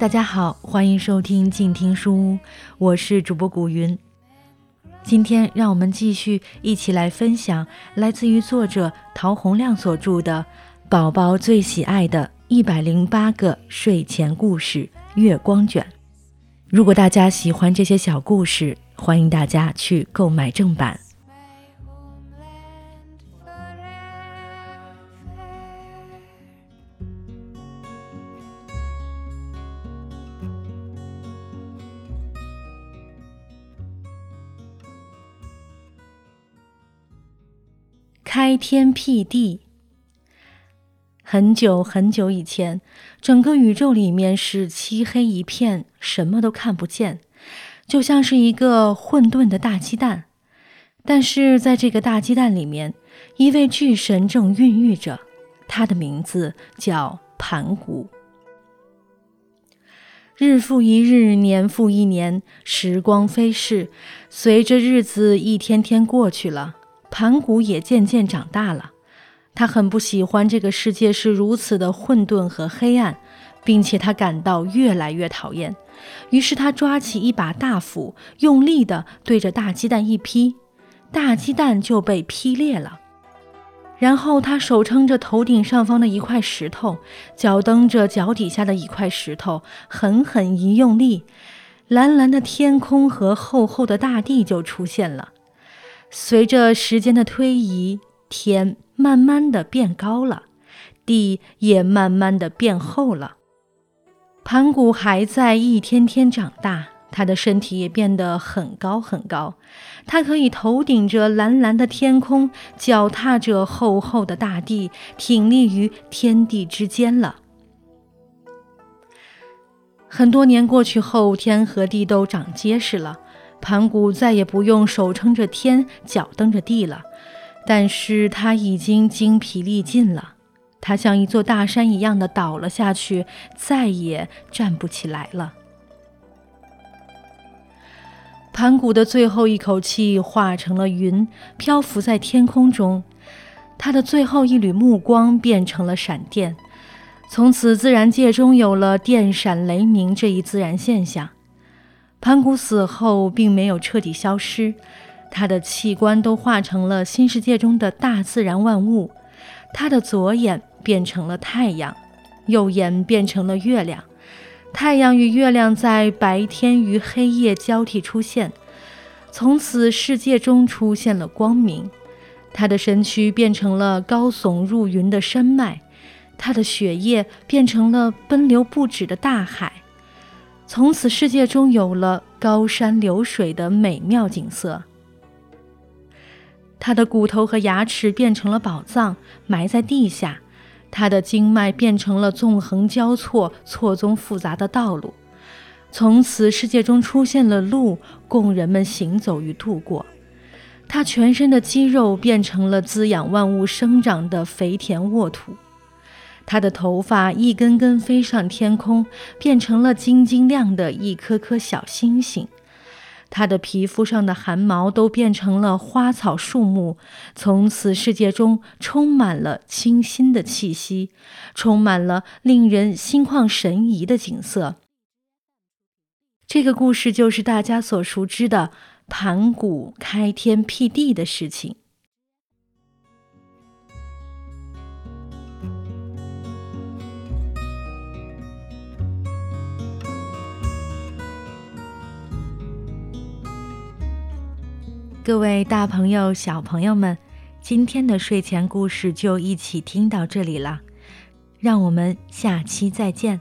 大家好，欢迎收听静听书屋，我是主播古云。今天让我们继续一起来分享来自于作者陶洪亮所著的《宝宝最喜爱的一百零八个睡前故事月光卷》。如果大家喜欢这些小故事，欢迎大家去购买正版。开天辟地。很久很久以前，整个宇宙里面是漆黑一片，什么都看不见，就像是一个混沌的大鸡蛋。但是在这个大鸡蛋里面，一位巨神正孕育着，他的名字叫盘古。日复一日，年复一年，时光飞逝，随着日子一天天过去了。盘古也渐渐长大了，他很不喜欢这个世界是如此的混沌和黑暗，并且他感到越来越讨厌。于是他抓起一把大斧，用力地对着大鸡蛋一劈，大鸡蛋就被劈裂了。然后他手撑着头顶上方的一块石头，脚蹬着脚底下的一块石头，狠狠一用力，蓝蓝的天空和厚厚的大地就出现了。随着时间的推移，天慢慢的变高了，地也慢慢的变厚了。盘古还在一天天长大，他的身体也变得很高很高，他可以头顶着蓝蓝的天空，脚踏着厚厚的大地，挺立于天地之间了。很多年过去后，天和地都长结实了。盘古再也不用手撑着天，脚蹬着地了，但是他已经精疲力尽了，他像一座大山一样的倒了下去，再也站不起来了。盘古的最后一口气化成了云，漂浮在天空中，他的最后一缕目光变成了闪电，从此自然界中有了电闪雷鸣这一自然现象。盘古死后，并没有彻底消失，他的器官都化成了新世界中的大自然万物。他的左眼变成了太阳，右眼变成了月亮。太阳与月亮在白天与黑夜交替出现，从此世界中出现了光明。他的身躯变成了高耸入云的山脉，他的血液变成了奔流不止的大海。从此，世界中有了高山流水的美妙景色。他的骨头和牙齿变成了宝藏，埋在地下；他的经脉变成了纵横交错、错综复杂的道路。从此，世界中出现了路，供人们行走与度过。他全身的肌肉变成了滋养万物生长的肥田沃土。他的头发一根根飞上天空，变成了晶晶亮的一颗颗小星星。他的皮肤上的汗毛都变成了花草树木。从此，世界中充满了清新的气息，充满了令人心旷神怡的景色。这个故事就是大家所熟知的盘古开天辟地的事情。各位大朋友、小朋友们，今天的睡前故事就一起听到这里了，让我们下期再见。